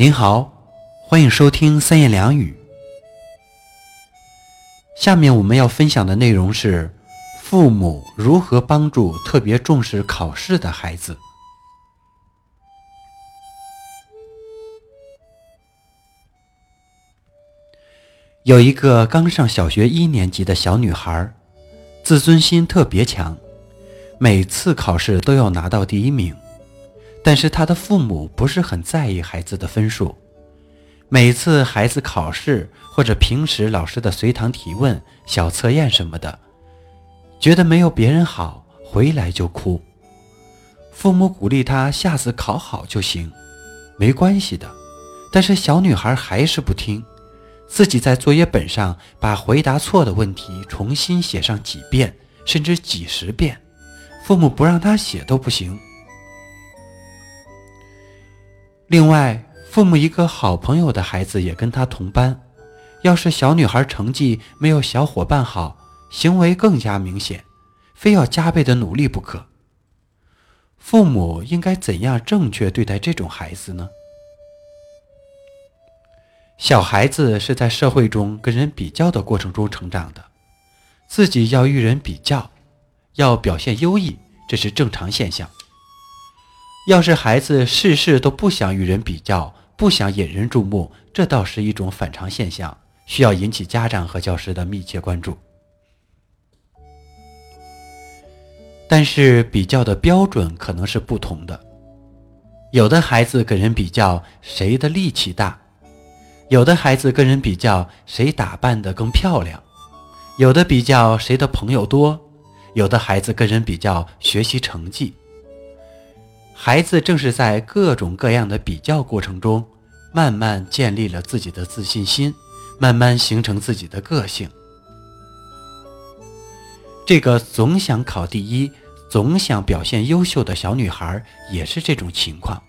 您好，欢迎收听三言两语。下面我们要分享的内容是：父母如何帮助特别重视考试的孩子。有一个刚上小学一年级的小女孩，自尊心特别强，每次考试都要拿到第一名。但是她的父母不是很在意孩子的分数，每次孩子考试或者平时老师的随堂提问、小测验什么的，觉得没有别人好，回来就哭。父母鼓励他下次考好就行，没关系的。但是小女孩还是不听，自己在作业本上把回答错的问题重新写上几遍，甚至几十遍，父母不让她写都不行。另外，父母一个好朋友的孩子也跟他同班，要是小女孩成绩没有小伙伴好，行为更加明显，非要加倍的努力不可。父母应该怎样正确对待这种孩子呢？小孩子是在社会中跟人比较的过程中成长的，自己要与人比较，要表现优异，这是正常现象。要是孩子事事都不想与人比较，不想引人注目，这倒是一种反常现象，需要引起家长和教师的密切关注。但是比较的标准可能是不同的，有的孩子跟人比较谁的力气大，有的孩子跟人比较谁打扮的更漂亮，有的比较谁的朋友多，有的孩子跟人比较学习成绩。孩子正是在各种各样的比较过程中，慢慢建立了自己的自信心，慢慢形成自己的个性。这个总想考第一、总想表现优秀的小女孩也是这种情况，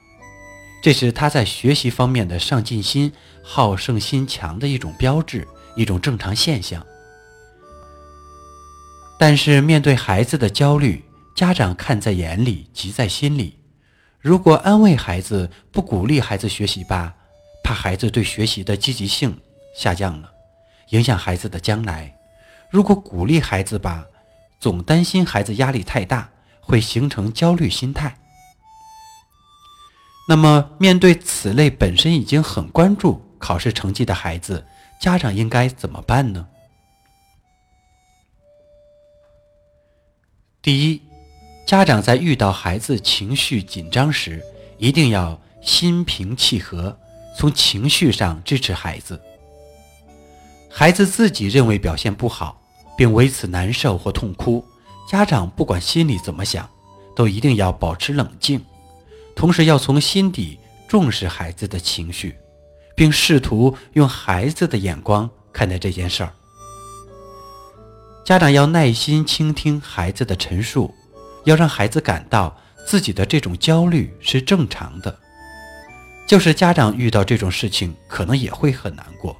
这是她在学习方面的上进心、好胜心强的一种标志，一种正常现象。但是面对孩子的焦虑，家长看在眼里，急在心里。如果安慰孩子，不鼓励孩子学习吧，怕孩子对学习的积极性下降了，影响孩子的将来；如果鼓励孩子吧，总担心孩子压力太大，会形成焦虑心态。那么，面对此类本身已经很关注考试成绩的孩子，家长应该怎么办呢？第一。家长在遇到孩子情绪紧张时，一定要心平气和，从情绪上支持孩子。孩子自己认为表现不好，并为此难受或痛哭，家长不管心里怎么想，都一定要保持冷静，同时要从心底重视孩子的情绪，并试图用孩子的眼光看待这件事儿。家长要耐心倾听孩子的陈述。要让孩子感到自己的这种焦虑是正常的，就是家长遇到这种事情可能也会很难过。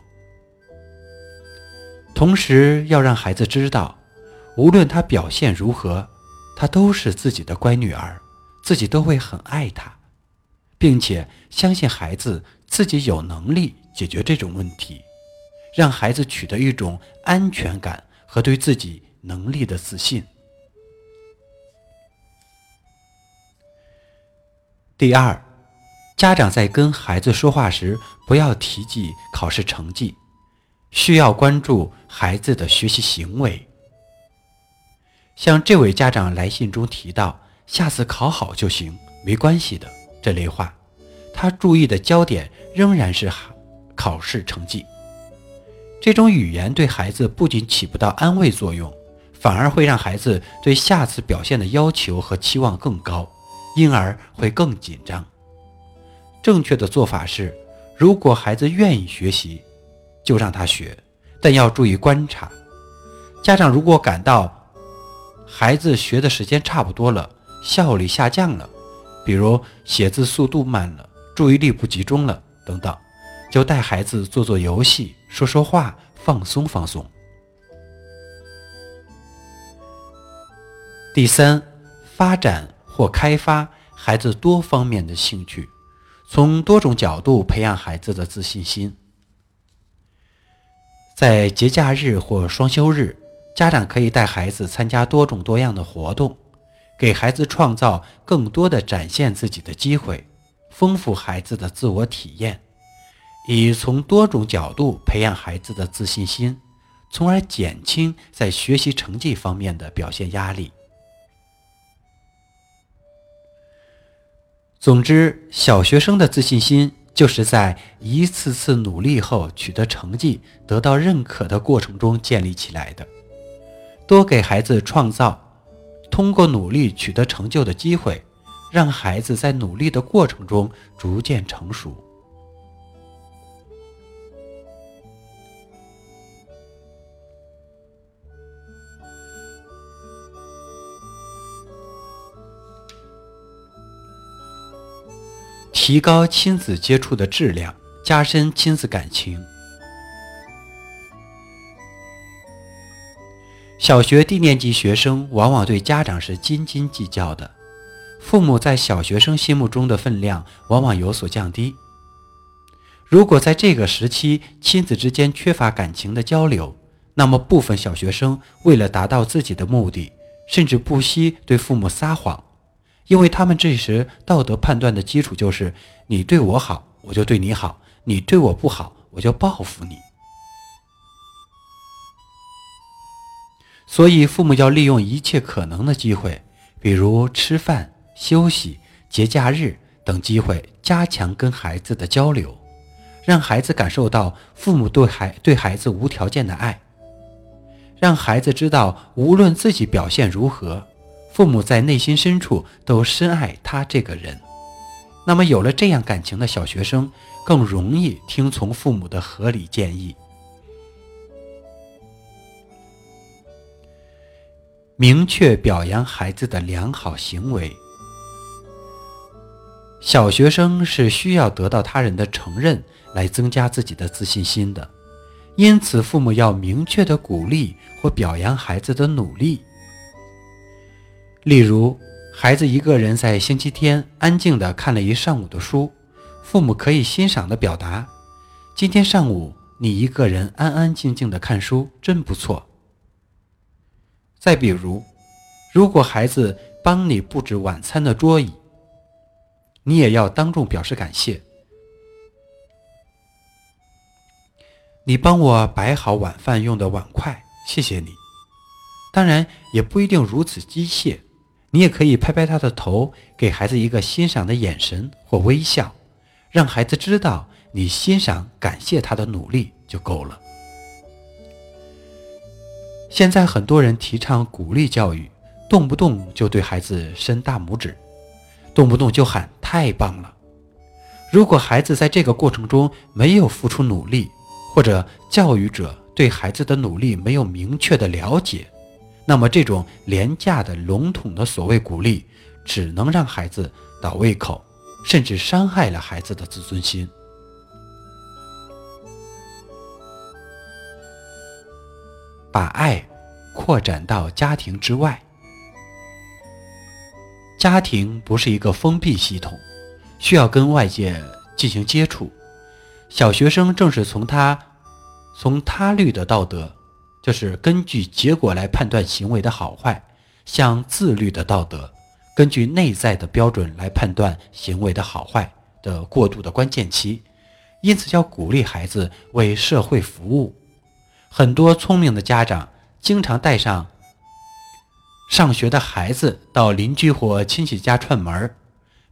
同时要让孩子知道，无论他表现如何，他都是自己的乖女儿，自己都会很爱他，并且相信孩子自己有能力解决这种问题，让孩子取得一种安全感和对自己能力的自信。第二，家长在跟孩子说话时，不要提及考试成绩，需要关注孩子的学习行为。像这位家长来信中提到“下次考好就行，没关系的”这类话，他注意的焦点仍然是考试成绩。这种语言对孩子不仅起不到安慰作用，反而会让孩子对下次表现的要求和期望更高。因而会更紧张。正确的做法是，如果孩子愿意学习，就让他学，但要注意观察。家长如果感到孩子学的时间差不多了，效率下降了，比如写字速度慢了、注意力不集中了等等，就带孩子做做游戏、说说话，放松放松。第三，发展。或开发孩子多方面的兴趣，从多种角度培养孩子的自信心。在节假日或双休日，家长可以带孩子参加多种多样的活动，给孩子创造更多的展现自己的机会，丰富孩子的自我体验，以从多种角度培养孩子的自信心，从而减轻在学习成绩方面的表现压力。总之，小学生的自信心就是在一次次努力后取得成绩、得到认可的过程中建立起来的。多给孩子创造通过努力取得成就的机会，让孩子在努力的过程中逐渐成熟。提高亲子接触的质量，加深亲子感情。小学低年级学生往往对家长是斤斤计较的，父母在小学生心目中的分量往往有所降低。如果在这个时期亲子之间缺乏感情的交流，那么部分小学生为了达到自己的目的，甚至不惜对父母撒谎。因为他们这时道德判断的基础就是你对我好，我就对你好；你对我不好，我就报复你。所以，父母要利用一切可能的机会，比如吃饭、休息、节假日等机会，加强跟孩子的交流，让孩子感受到父母对孩对孩子无条件的爱，让孩子知道无论自己表现如何。父母在内心深处都深爱他这个人，那么有了这样感情的小学生，更容易听从父母的合理建议。明确表扬孩子的良好行为。小学生是需要得到他人的承认来增加自己的自信心的，因此父母要明确的鼓励或表扬孩子的努力。例如，孩子一个人在星期天安静地看了一上午的书，父母可以欣赏地表达：“今天上午你一个人安安静静地看书，真不错。”再比如，如果孩子帮你布置晚餐的桌椅，你也要当众表示感谢：“你帮我摆好晚饭用的碗筷，谢谢你。”当然，也不一定如此机械。你也可以拍拍他的头，给孩子一个欣赏的眼神或微笑，让孩子知道你欣赏、感谢他的努力就够了。现在很多人提倡鼓励教育，动不动就对孩子伸大拇指，动不动就喊“太棒了”。如果孩子在这个过程中没有付出努力，或者教育者对孩子的努力没有明确的了解，那么，这种廉价的、笼统的所谓鼓励，只能让孩子倒胃口，甚至伤害了孩子的自尊心。把爱扩展到家庭之外，家庭不是一个封闭系统，需要跟外界进行接触。小学生正是从他从他律的道德。就是根据结果来判断行为的好坏，像自律的道德，根据内在的标准来判断行为的好坏的过渡的关键期，因此要鼓励孩子为社会服务。很多聪明的家长经常带上上学的孩子到邻居或亲戚家串门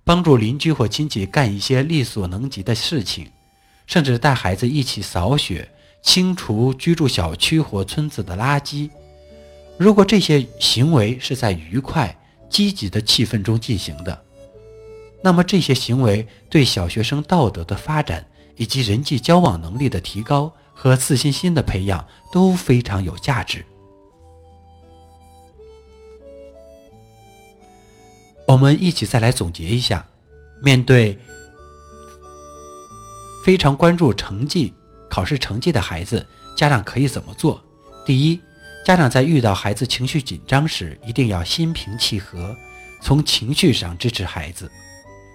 帮助邻居或亲戚干一些力所能及的事情，甚至带孩子一起扫雪。清除居住小区或村子的垃圾。如果这些行为是在愉快、积极的气氛中进行的，那么这些行为对小学生道德的发展以及人际交往能力的提高和自信心的培养都非常有价值。我们一起再来总结一下：面对非常关注成绩。考试成绩的孩子，家长可以怎么做？第一，家长在遇到孩子情绪紧张时，一定要心平气和，从情绪上支持孩子。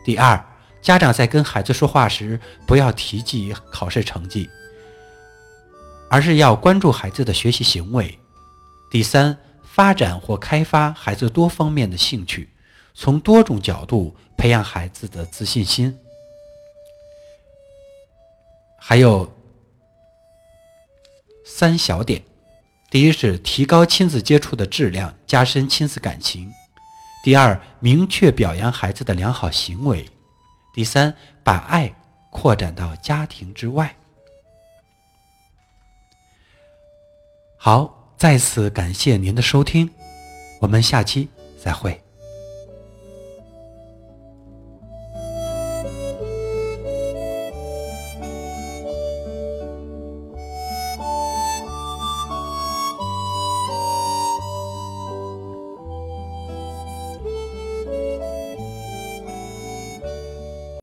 第二，家长在跟孩子说话时，不要提及考试成绩，而是要关注孩子的学习行为。第三，发展或开发孩子多方面的兴趣，从多种角度培养孩子的自信心。还有三小点：第一是提高亲子接触的质量，加深亲子感情；第二，明确表扬孩子的良好行为。第三，把爱扩展到家庭之外。好，再次感谢您的收听，我们下期再会。